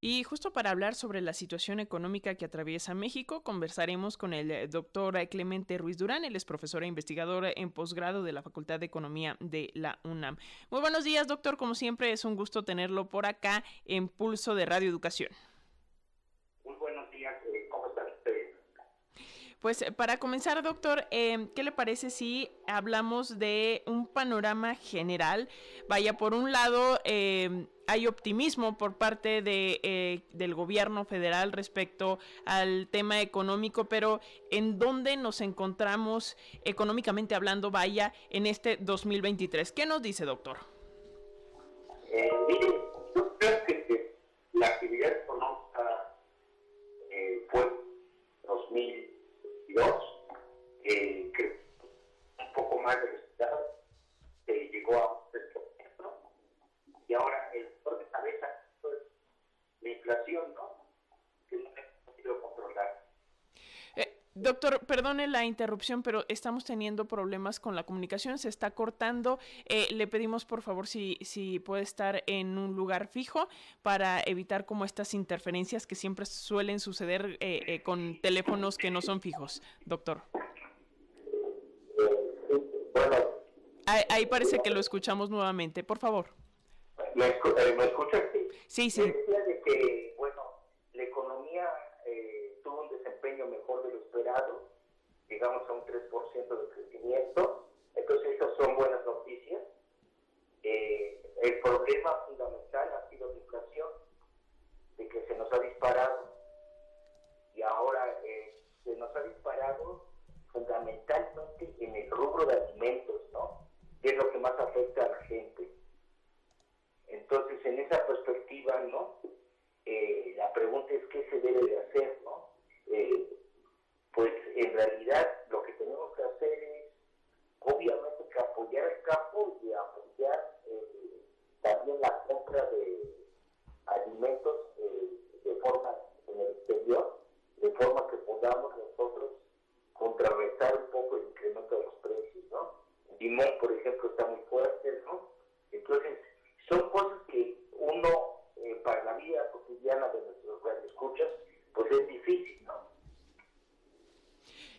Y justo para hablar sobre la situación económica que atraviesa México, conversaremos con el eh, doctor Clemente Ruiz Durán, él es profesor e investigador en posgrado de la Facultad de Economía de la UNAM. Muy buenos días, doctor, como siempre es un gusto tenerlo por acá en Pulso de Radio Educación. Muy buenos días, eh, ¿cómo están ustedes? Pues eh, para comenzar, doctor, ¿qué le parece si hablamos de un panorama general? Vaya, por un lado, hay optimismo por parte de, eh, del gobierno federal respecto al tema económico, pero ¿en dónde nos encontramos económicamente hablando, vaya, en este 2023? ¿Qué nos dice, doctor? Eh, mire, yo creo que la actividad económica eh, fue 2002, eh, que un poco más de resultados, eh, llegó a un y ahora el dolor de cabeza es la inflación, ¿no? Que no hemos podido controlar. Eh, doctor, perdone la interrupción, pero estamos teniendo problemas con la comunicación, se está cortando. Eh, le pedimos por favor si, si puede estar en un lugar fijo para evitar como estas interferencias que siempre suelen suceder eh, con teléfonos que no son fijos, doctor. ahí parece que lo escuchamos nuevamente, por favor. ¿Me, eh, ¿Me escuchas? Sí, sí. Decía de que, bueno, la economía eh, tuvo un desempeño mejor de lo esperado, llegamos a un 3% de crecimiento, entonces esas son buenas noticias. Eh, el problema fundamental ha sido la inflación, de que se nos ha disparado, y ahora se nos ha disparado fundamentalmente en el rubro de alimentos, ¿no? Que es lo que más afecta a la gente entonces, en esa perspectiva, ¿no? Eh, la pregunta es qué se debe de hacer, ¿no? Eh, pues en realidad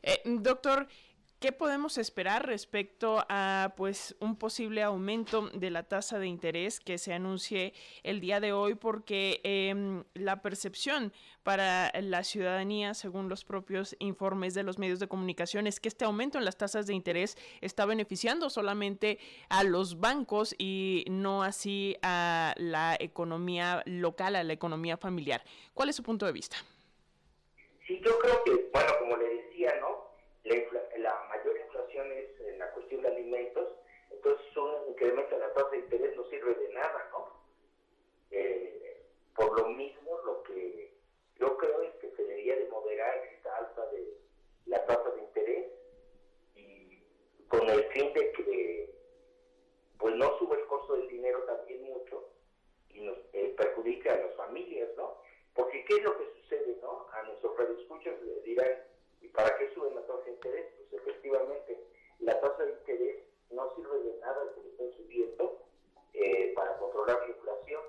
Eh, doctor, ¿Qué podemos esperar respecto a pues un posible aumento de la tasa de interés que se anuncie el día de hoy? Porque em, la percepción para la ciudadanía, según los propios informes de los medios de comunicación, es que este aumento en las tasas de interés está beneficiando solamente a los bancos y no así a la economía local, a la economía familiar. ¿Cuál es su punto de vista? Sí, yo creo que, bueno, como le decía, ¿no inflación es en la cuestión de alimentos, entonces un incremento en la tasa de interés no sirve de nada, ¿no? Eh, por lo mismo, lo que yo creo es que se debería de moderar esta alza de la tasa de interés y con el fin de que pues no sube el costo del dinero también mucho y nos eh, perjudica a las familias, ¿no? Porque ¿qué es lo que sucede, no? A nuestros radioescuchas le dirán, ¿Y para qué suben la tasa de interés? Pues efectivamente, la tasa de interés no sirve de nada que le estén subiendo eh, para controlar la inflación.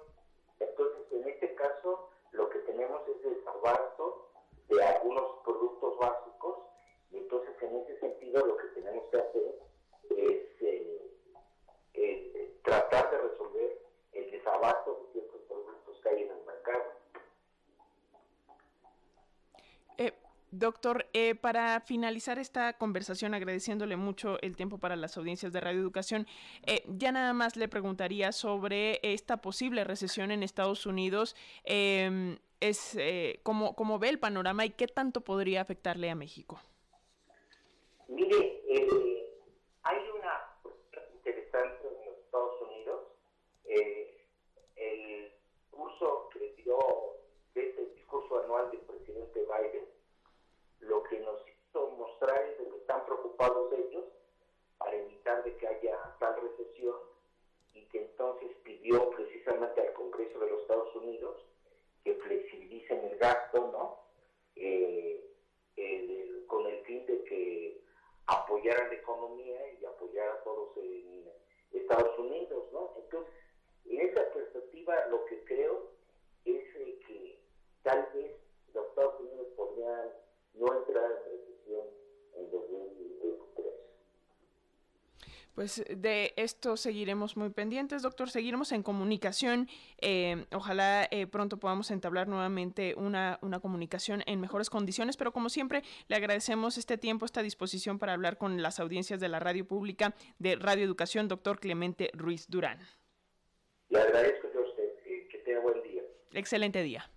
Entonces, en este caso, lo que tenemos es desabasto de algunos productos básicos y entonces en ese sentido es eh, eh, tratar de resolver el desabasto de ciertos productos que hay en el mercado. Doctor, eh, para finalizar esta conversación, agradeciéndole mucho el tiempo para las audiencias de Radio Educación, eh, ya nada más le preguntaría sobre esta posible recesión en Estados Unidos. Em, es eh, cómo, cómo, ve el panorama y qué tanto podría afectarle a México. Mire, hay una interesante en los Estados Unidos. el curso que dio este discurso anual del presidente Biden lo que nos hizo mostrar es que están preocupados ellos para evitar de que haya tal recesión y que entonces pidió precisamente al Congreso de los Estados Unidos que flexibilicen el gasto, ¿no? Eh, con el fin de que guarantee. Pues de esto seguiremos muy pendientes, doctor. Seguiremos en comunicación. Eh, ojalá eh, pronto podamos entablar nuevamente una, una, comunicación en mejores condiciones, pero como siempre, le agradecemos este tiempo, esta disposición para hablar con las audiencias de la radio pública de Radio Educación, doctor Clemente Ruiz Durán. Le agradezco a usted. Que, que tenga buen día. Excelente día.